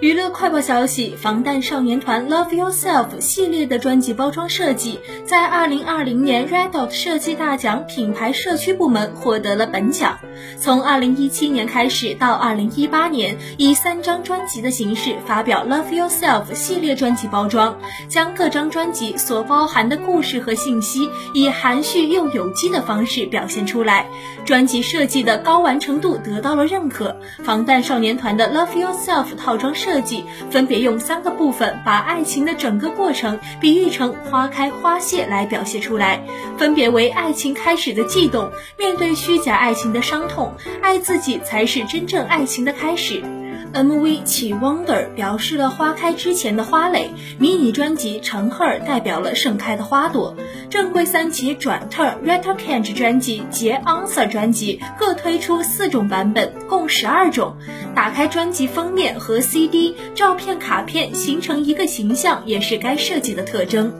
娱乐快报消息：防弹少年团 Love Yourself 系列的专辑包装设计，在2020年 Red Dot 设计大奖品牌社区部门获得了本奖。从2017年开始到2018年，以三张专辑的形式发表 Love Yourself 系列专辑包装，将各张专辑所包含的故事和信息以含蓄又有机的方式表现出来。专辑设计的高完成度得到了认可。防弹少年团的 Love Yourself 套装设。设计分别用三个部分把爱情的整个过程比喻成花开花谢来表现出来，分别为爱情开始的悸动，面对虚假爱情的伤痛，爱自己才是真正爱情的开始。MV 起 Wonder 表示了花开之前的花蕾，迷你专辑橙赫代表了盛开的花朵。正规三辑转 Turn Retro Can't 专辑及 Answer 专辑各推出四种版本，共十二种。打开专辑封面和 CD 照片卡片，形成一个形象，也是该设计的特征。